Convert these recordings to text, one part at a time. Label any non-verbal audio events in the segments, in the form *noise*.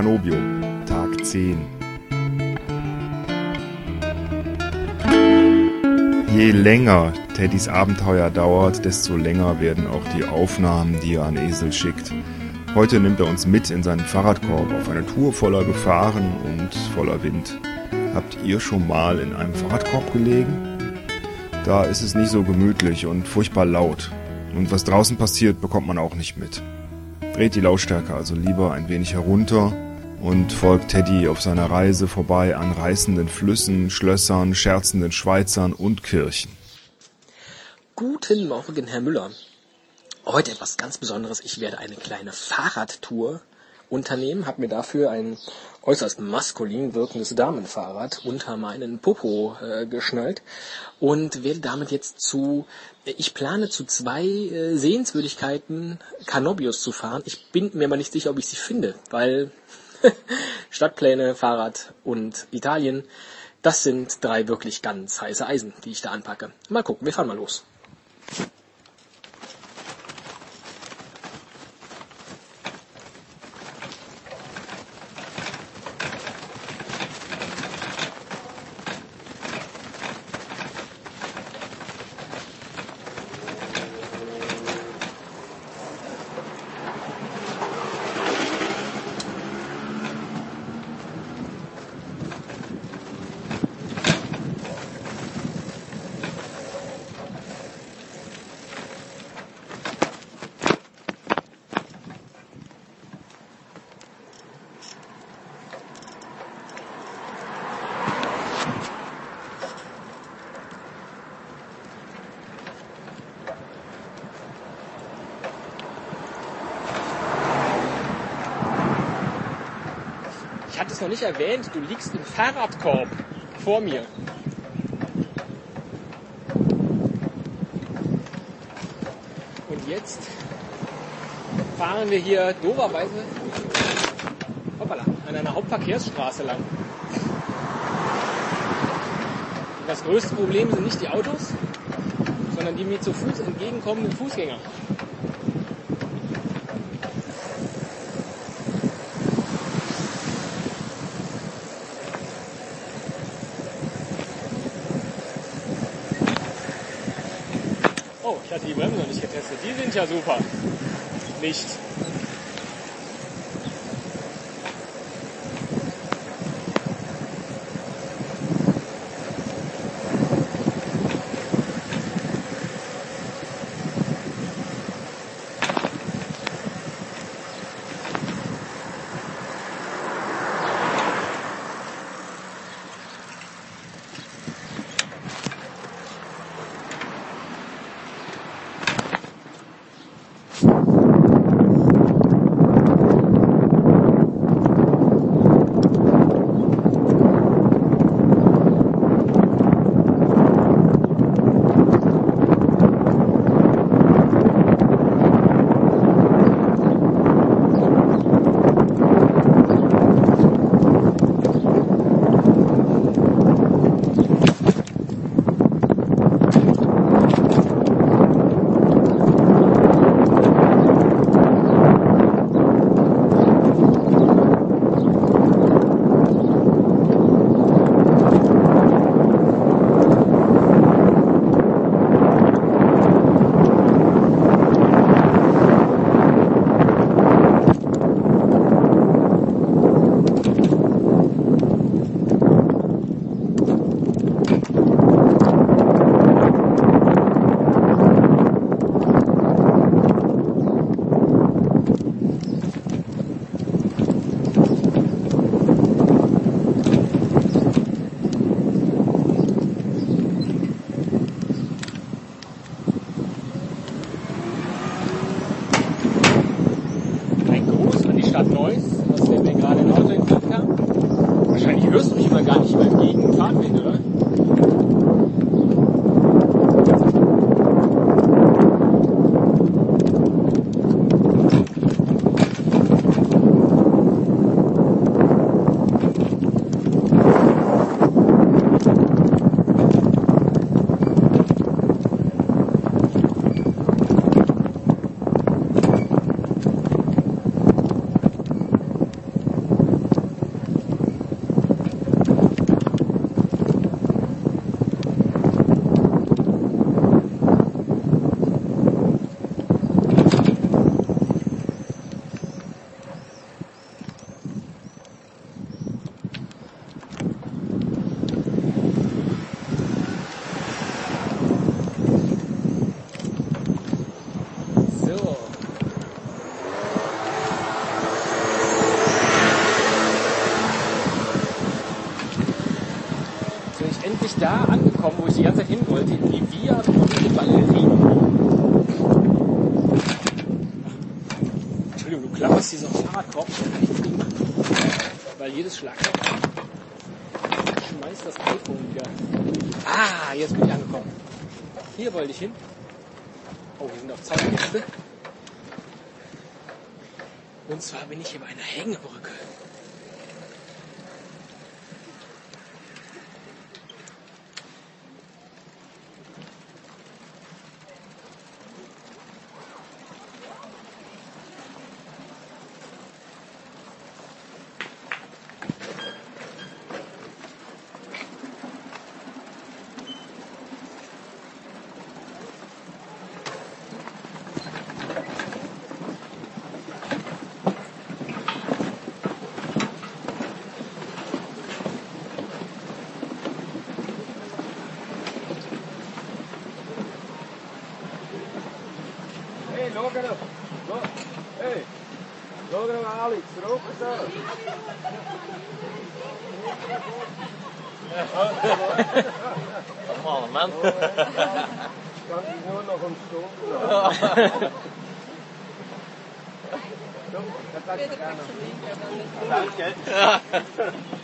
Canobio, Tag 10. Je länger Teddys Abenteuer dauert, desto länger werden auch die Aufnahmen, die er an Esel schickt. Heute nimmt er uns mit in seinen Fahrradkorb auf eine Tour voller Gefahren und voller Wind. Habt ihr schon mal in einem Fahrradkorb gelegen? Da ist es nicht so gemütlich und furchtbar laut. Und was draußen passiert, bekommt man auch nicht mit. Dreht die Lautstärke also lieber ein wenig herunter und folgt Teddy auf seiner Reise vorbei an reißenden Flüssen, Schlössern, scherzenden Schweizern und Kirchen. Guten Morgen, Herr Müller. Heute etwas ganz Besonderes. Ich werde eine kleine Fahrradtour unternehmen, habe mir dafür ein äußerst maskulin wirkendes Damenfahrrad unter meinen Popo äh, geschnallt und werde damit jetzt zu, ich plane zu zwei äh, Sehenswürdigkeiten Canobios zu fahren. Ich bin mir aber nicht sicher, ob ich sie finde, weil *laughs* Stadtpläne, Fahrrad und Italien, das sind drei wirklich ganz heiße Eisen, die ich da anpacke. Mal gucken, wir fahren mal los. Noch nicht erwähnt, du liegst im Fahrradkorb vor mir. Und jetzt fahren wir hier doberweise hoppala, an einer Hauptverkehrsstraße lang. Das größte Problem sind nicht die Autos, sondern die mir zu Fuß entgegenkommenden Fußgänger. Oh, ich hatte die Bremse noch nicht getestet. Die sind ja super. Nicht. Endlich da angekommen, wo ich die ganze Zeit hin wollte, in die Via Conte Ballerini. Entschuldigung, du klapperst diesen Fahrradkorb schon nicht fliegen. Weil jedes Schlagzeug schmeißt das iPhone wieder. Ah, jetzt bin ich angekommen. Hier wollte ich hin. Oh, wir sind auf Zeitliste. Und zwar bin ich hier bei einer Hängebrücke. That's good.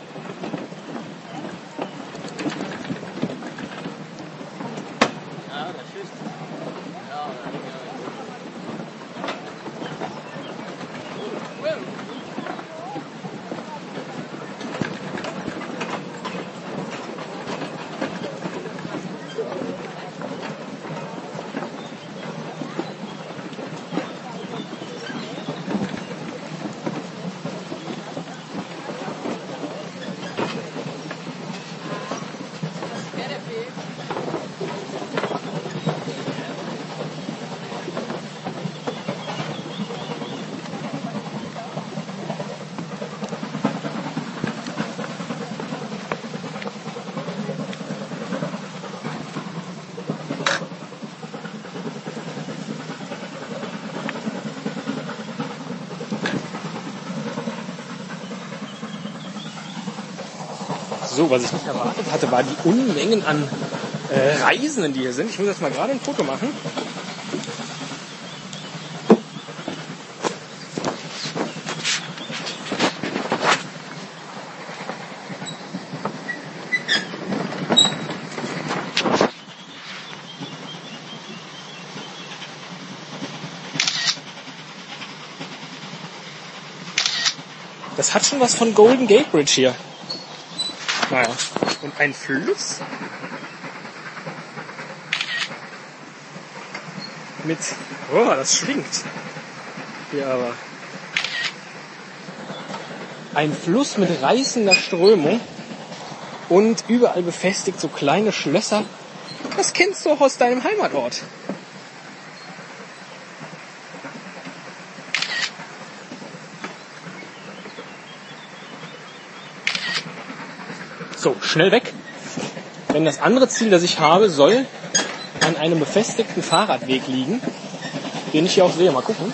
So, was ich nicht erwartet hatte, war die Unmengen an äh, Reisenden, die hier sind. Ich muss jetzt mal gerade ein Foto machen. Das hat schon was von Golden Gate Bridge hier. Naja. Und ein Fluss mit, oh, das schwingt. Hier aber. Ein Fluss mit reißender Strömung und überall befestigt so kleine Schlösser. Das kennst du auch aus deinem Heimatort. So, schnell weg. Denn das andere Ziel, das ich habe, soll an einem befestigten Fahrradweg liegen, den ich hier auch sehe. Mal gucken.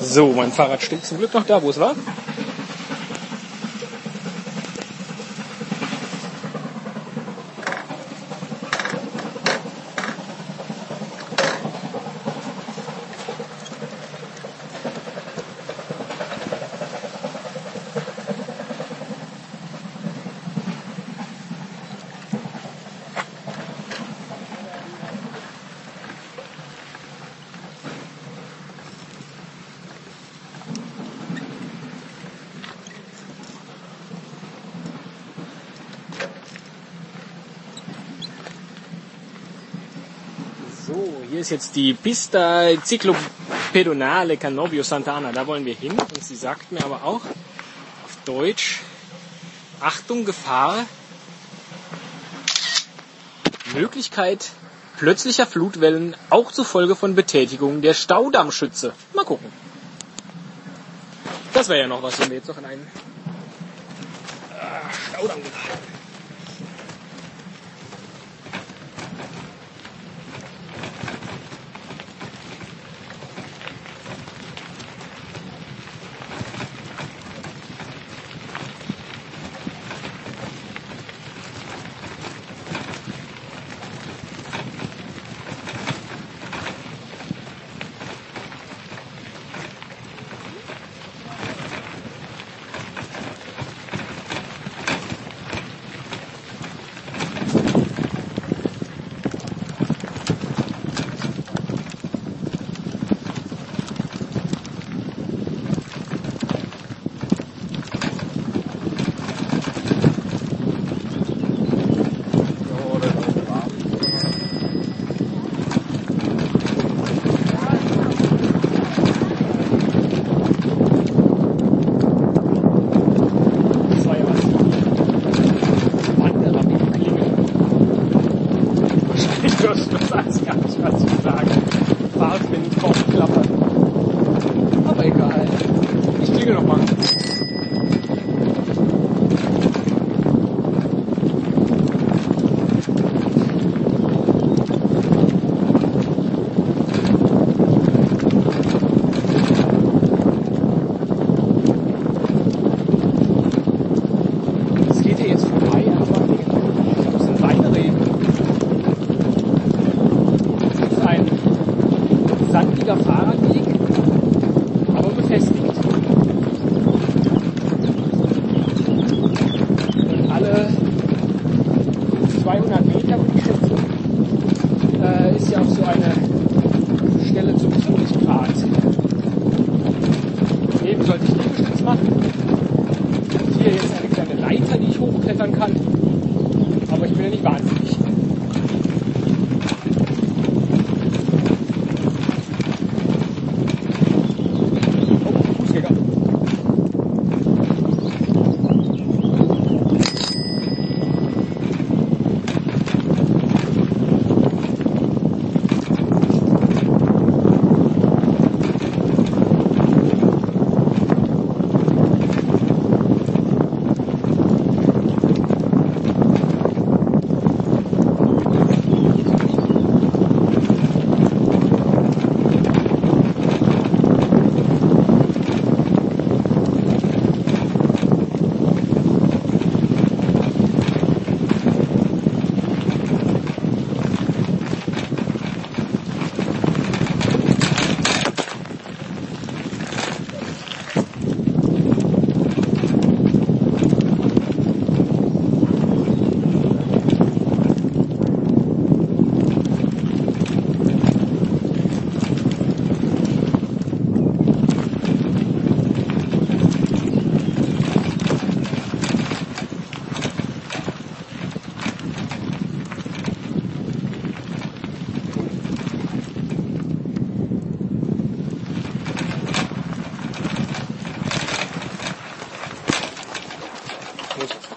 So, mein Fahrrad steht zum Glück noch da, wo es war. So, hier ist jetzt die Pista Ciclopedonale Canovio Sant'Anna. Da wollen wir hin. Und sie sagt mir aber auch auf Deutsch, Achtung, Gefahr, Möglichkeit plötzlicher Flutwellen, auch zufolge von Betätigung der Staudammschütze. Mal gucken. Das wäre ja noch was, wenn wir jetzt noch in einen ah, Staudamm geraten.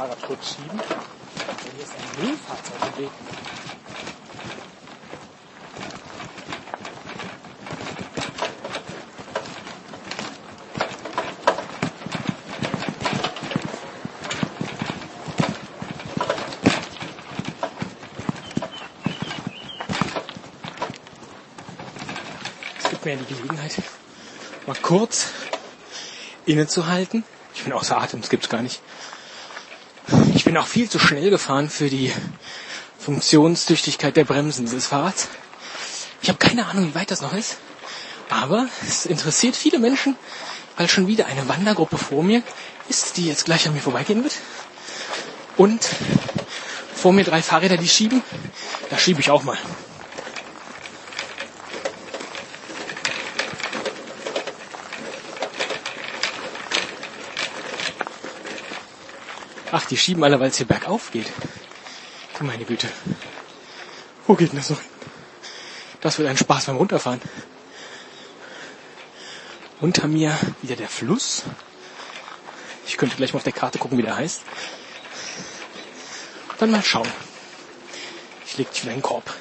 Fahrrad kurz schieben. Denn hier ist ein Müllfahrzeug im Weg. Es gibt mir die Gelegenheit, mal kurz innezuhalten. Ich bin außer Atem, das gibt's gar nicht. Ich bin auch viel zu schnell gefahren für die Funktionstüchtigkeit der Bremsen dieses Fahrrads. Ich habe keine Ahnung, wie weit das noch ist. Aber es interessiert viele Menschen, weil schon wieder eine Wandergruppe vor mir ist, die jetzt gleich an mir vorbeigehen wird. Und vor mir drei Fahrräder, die schieben. Da schiebe ich auch mal. Ach, die schieben alle, weil es hier bergauf geht. Du meine Güte. Wo geht denn das noch hin? Das wird ein Spaß beim Runterfahren. Unter mir wieder der Fluss. Ich könnte gleich mal auf der Karte gucken, wie der heißt. Dann mal schauen. Ich leg dich wieder in den Korb.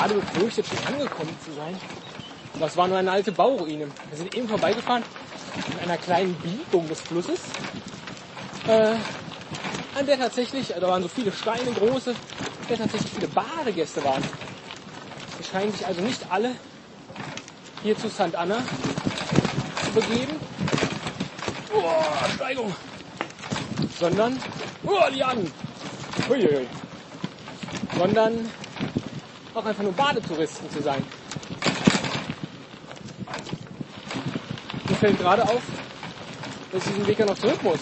Gerade befürchtet, schon angekommen zu sein. Aber es war nur eine alte Bauruine. Wir sind eben vorbeigefahren in einer kleinen Biegung des Flusses, äh, an der tatsächlich, da waren so viele Steine, große, an der tatsächlich viele Badegäste waren. Die scheinen sich also nicht alle hier zu St. Anna zu begeben. Oh, Steigung! Sondern, oh, Lianen! Uiuiui. Sondern auch einfach nur Badetouristen zu sein. Mir fällt gerade auf, dass ich diesen Weg ja noch zurück muss.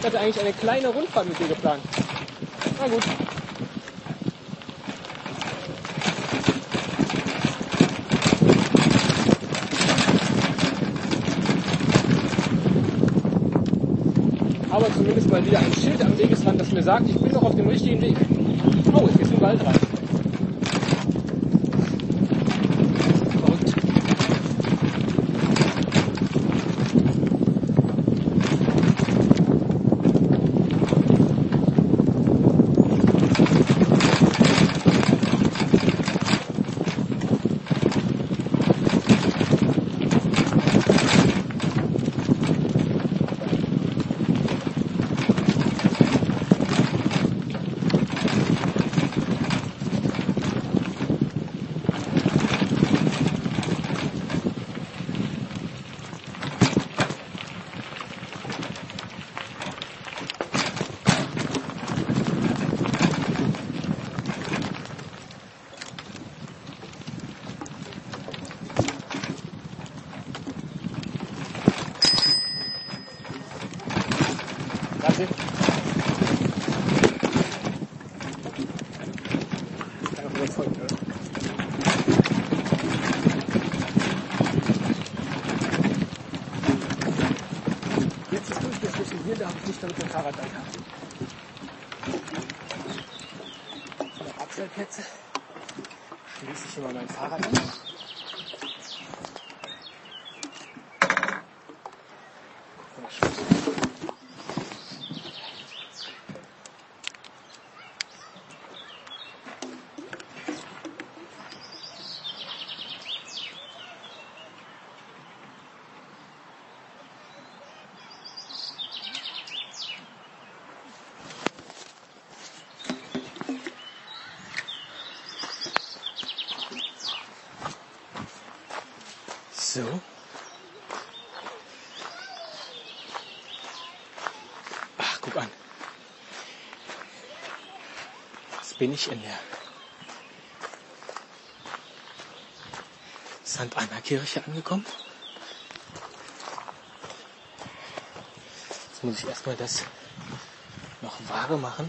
Ich hatte eigentlich eine kleine Rundfahrt mit dir geplant. Na gut. Aber zumindest mal wieder ein Schild am Wegesrand, das mir sagt, ich bin noch auf dem richtigen Weg. Tá Obrigado. So. Ach, guck an. Jetzt bin ich in der St. Anna Kirche angekommen. Jetzt muss ich erstmal das noch vage machen,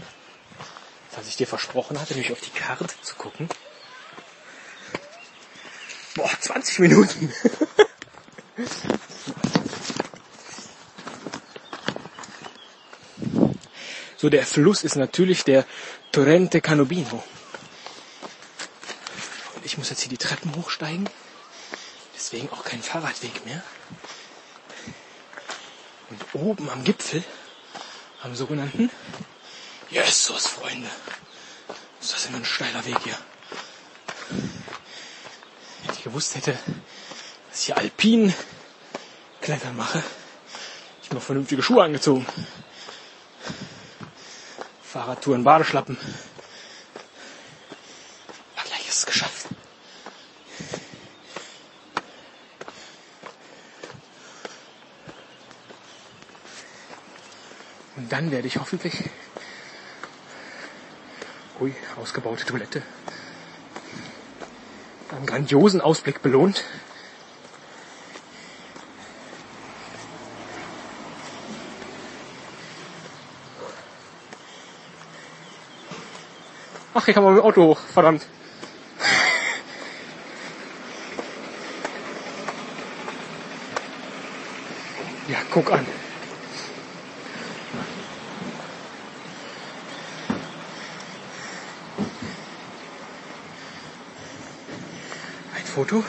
was ich dir versprochen hatte, nämlich auf die Karte zu gucken. Boah, 20 Minuten. so, der Fluss ist natürlich der Torrente Canobino. Und ich muss jetzt hier die Treppen hochsteigen. Deswegen auch kein Fahrradweg mehr. Und oben am Gipfel, am sogenannten Jesus, Freunde. Ist das immer ein steiler Weg hier. Ich gewusst hätte, dass ich alpin Klettern mache, ich mir vernünftige Schuhe angezogen. Fahrradtouren, Badeschlappen. Aber gleich ist es geschafft. Und dann werde ich hoffentlich. Ui, ausgebaute Toilette. Einen grandiosen Ausblick belohnt. Ach, hier kann man mit dem Auto hoch, verdammt. Ja, guck an. Foto.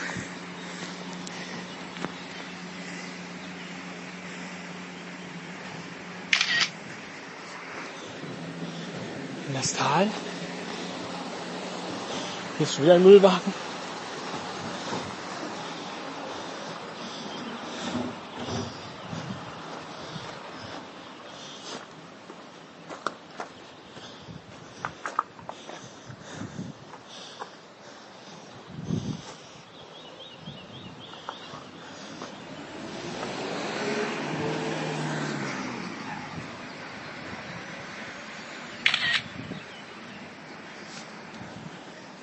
In das Tal Hier ist schon wieder ein Müllwagen.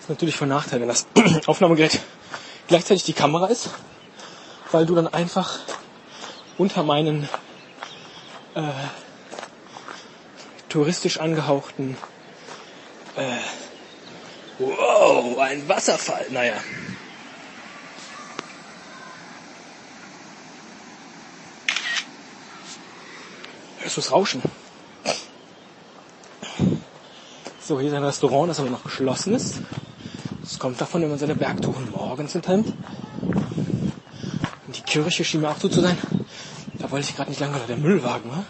Natürlich von Nachteil, wenn das *clears throat* Aufnahmegerät gleichzeitig die Kamera ist, weil du dann einfach unter meinen äh, touristisch angehauchten äh, Wow, ein Wasserfall. Naja. Hörst du das Rauschen? So, hier ist ein Restaurant, das aber noch geschlossen ist. Das kommt davon, wenn man seine Bergtouren morgens unternimmt. Und die Kirche schien mir auch so zu sein. Da wollte ich gerade nicht lange, weil der Müllwagen war.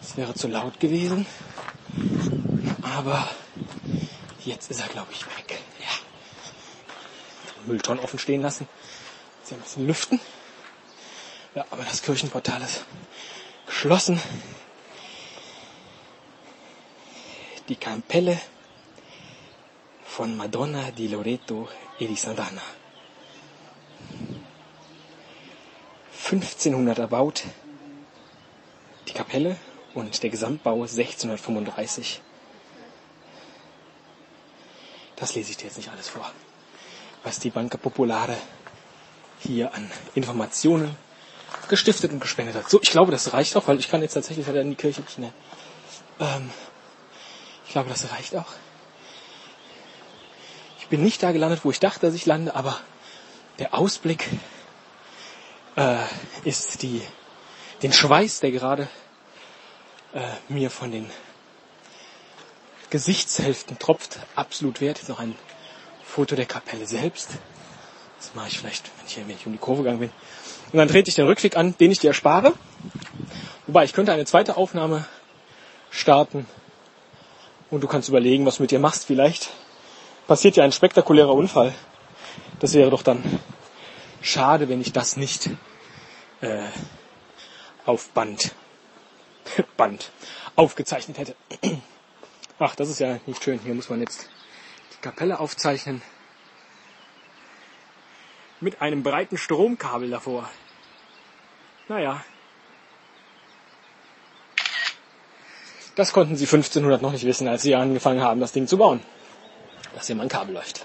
Das wäre zu laut gewesen. Aber jetzt ist er, glaube ich, weg. Ja. Mülltonnen offen stehen lassen. Sie ein bisschen lüften. Ja, aber das Kirchenportal ist geschlossen. Die Kapelle von Madonna di Loreto e di Sant'Anna. 1500 erbaut, die Kapelle und der Gesamtbau 1635. Das lese ich dir jetzt nicht alles vor, was die Banca Popolare hier an Informationen gestiftet und gespendet hat. So, ich glaube, das reicht auch, weil ich kann jetzt tatsächlich wieder in die Kirche nicht mehr. Ähm, ich glaube, das reicht auch. Ich bin nicht da gelandet, wo ich dachte, dass ich lande, aber der Ausblick äh, ist die, den Schweiß, der gerade äh, mir von den Gesichtshälften tropft, absolut wert. Jetzt noch ein Foto der Kapelle selbst. Das mache ich vielleicht, wenn ich, wenn ich um die Kurve gegangen bin. Und dann trete ich den Rückweg an, den ich dir erspare. Wobei, ich könnte eine zweite Aufnahme starten. Und du kannst überlegen, was du mit dir machst. Vielleicht passiert ja ein spektakulärer Unfall. Das wäre doch dann schade, wenn ich das nicht äh, auf Band, *laughs* Band aufgezeichnet hätte. *clears throat* Ach, das ist ja nicht schön. Hier muss man jetzt die Kapelle aufzeichnen. Mit einem breiten Stromkabel davor. Naja. Das konnten sie 1500 noch nicht wissen, als sie angefangen haben, das Ding zu bauen. Dass hier mal ein Kabel läuft.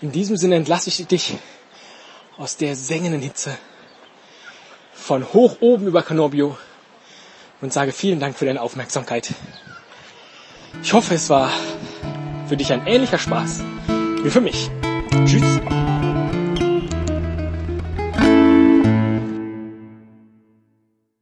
In diesem Sinne entlasse ich dich aus der sengenden Hitze von hoch oben über Canobbio und sage vielen Dank für deine Aufmerksamkeit. Ich hoffe, es war für dich ein ähnlicher Spaß wie für mich. Tschüss.